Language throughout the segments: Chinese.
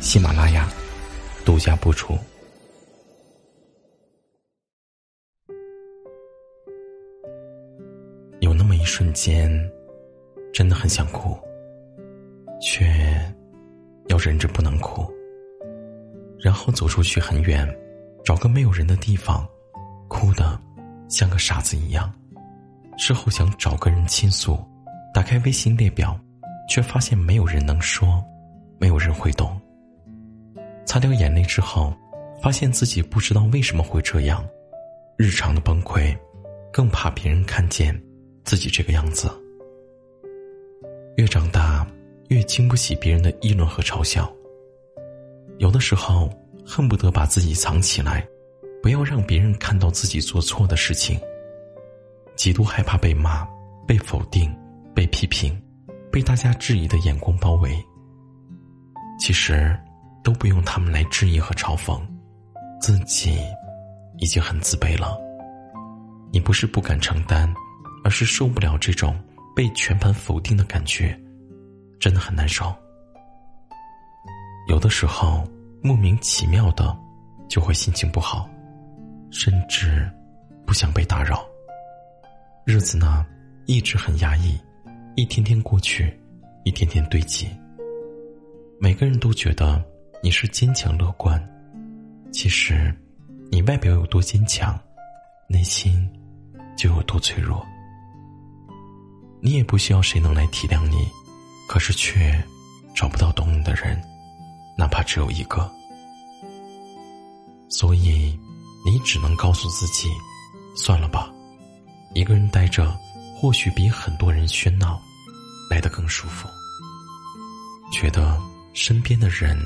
喜马拉雅独家播出。有那么一瞬间，真的很想哭，却要忍着不能哭，然后走出去很远，找个没有人的地方，哭的像个傻子一样。事后想找个人倾诉，打开微信列表，却发现没有人能说。没有人会懂。擦掉眼泪之后，发现自己不知道为什么会这样。日常的崩溃，更怕别人看见自己这个样子。越长大，越经不起别人的议论和嘲笑。有的时候，恨不得把自己藏起来，不要让别人看到自己做错的事情。极度害怕被骂、被否定、被批评、被大家质疑的眼光包围。其实，都不用他们来质疑和嘲讽，自己已经很自卑了。你不是不敢承担，而是受不了这种被全盘否定的感觉，真的很难受。有的时候，莫名其妙的就会心情不好，甚至不想被打扰。日子呢，一直很压抑，一天天过去，一天天堆积。每个人都觉得你是坚强乐观，其实，你外表有多坚强，内心就有多脆弱。你也不需要谁能来体谅你，可是却找不到懂你的人，哪怕只有一个。所以，你只能告诉自己，算了吧，一个人待着，或许比很多人喧闹来得更舒服。觉得。身边的人，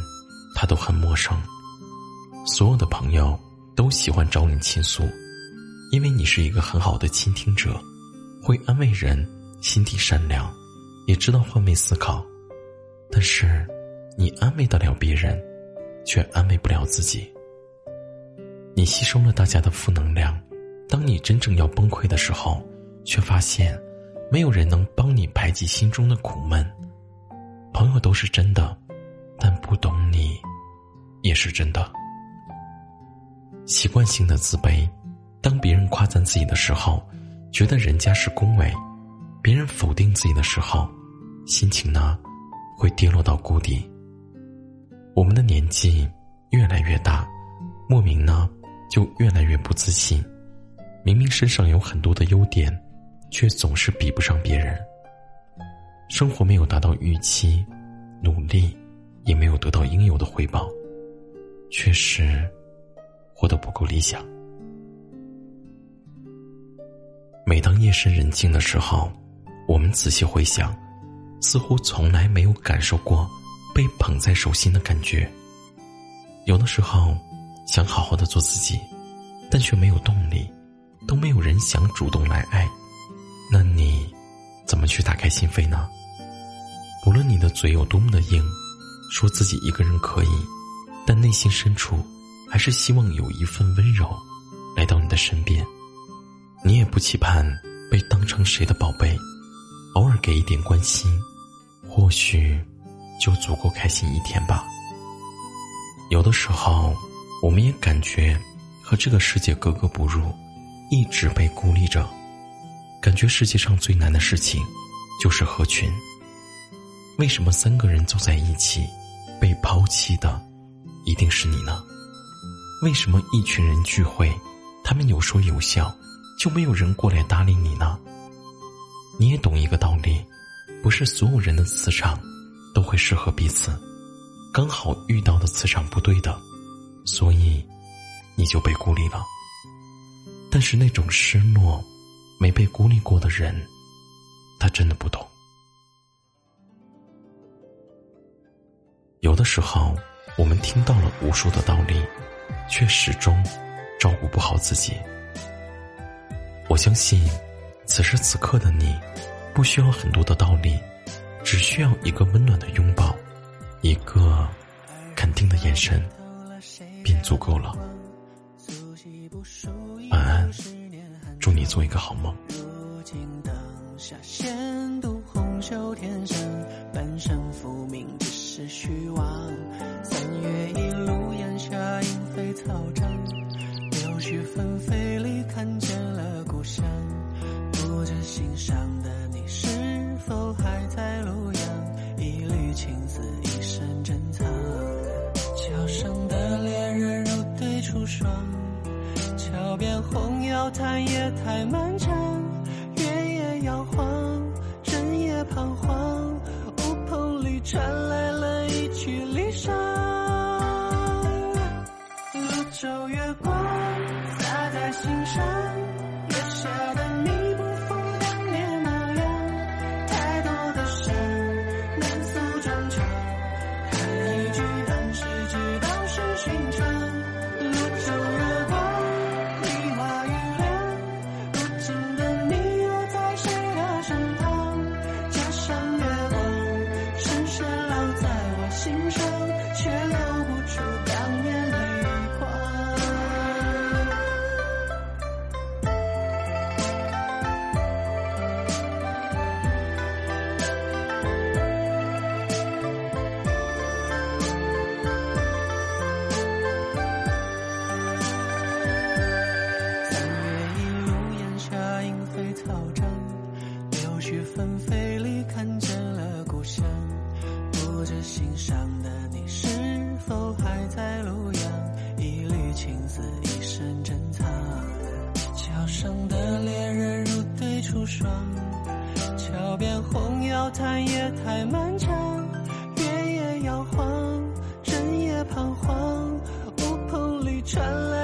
他都很陌生。所有的朋友都喜欢找你倾诉，因为你是一个很好的倾听者，会安慰人，心地善良，也知道换位思考。但是，你安慰得了别人，却安慰不了自己。你吸收了大家的负能量，当你真正要崩溃的时候，却发现没有人能帮你排解心中的苦闷。朋友都是真的。但不懂你，也是真的。习惯性的自卑，当别人夸赞自己的时候，觉得人家是恭维；别人否定自己的时候，心情呢，会跌落到谷底。我们的年纪越来越大，莫名呢，就越来越不自信。明明身上有很多的优点，却总是比不上别人。生活没有达到预期，努力。也没有得到应有的回报，确实活得不够理想。每当夜深人静的时候，我们仔细回想，似乎从来没有感受过被捧在手心的感觉。有的时候想好好的做自己，但却没有动力，都没有人想主动来爱，那你怎么去打开心扉呢？无论你的嘴有多么的硬。说自己一个人可以，但内心深处还是希望有一份温柔来到你的身边。你也不期盼被当成谁的宝贝，偶尔给一点关心，或许就足够开心一天吧。有的时候，我们也感觉和这个世界格格不入，一直被孤立着，感觉世界上最难的事情就是合群。为什么三个人坐在一起？被抛弃的，一定是你呢？为什么一群人聚会，他们有说有笑，就没有人过来搭理你呢？你也懂一个道理，不是所有人的磁场都会适合彼此，刚好遇到的磁场不对的，所以你就被孤立了。但是那种失落，没被孤立过的人，他真的不懂。有的时候，我们听到了无数的道理，却始终照顾不好自己。我相信，此时此刻的你，不需要很多的道理，只需要一个温暖的拥抱，一个肯定的眼神，便足够了。晚安，祝你做一个好梦。如今等下修天生，半生浮名只是虚妄。三月一路烟霞，莺飞草长，柳絮纷飞里看见了故乡。不知心上的你是否还在洛阳？一缕青丝一生珍藏。桥上的恋人如对出霜，桥边红药叹夜太漫长，月夜摇晃。彷徨。乌篷里传来了一曲离殇，泸州月光洒在心上，霜，桥边红药叹夜太漫长，月也摇晃，人也彷徨。乌篷里传来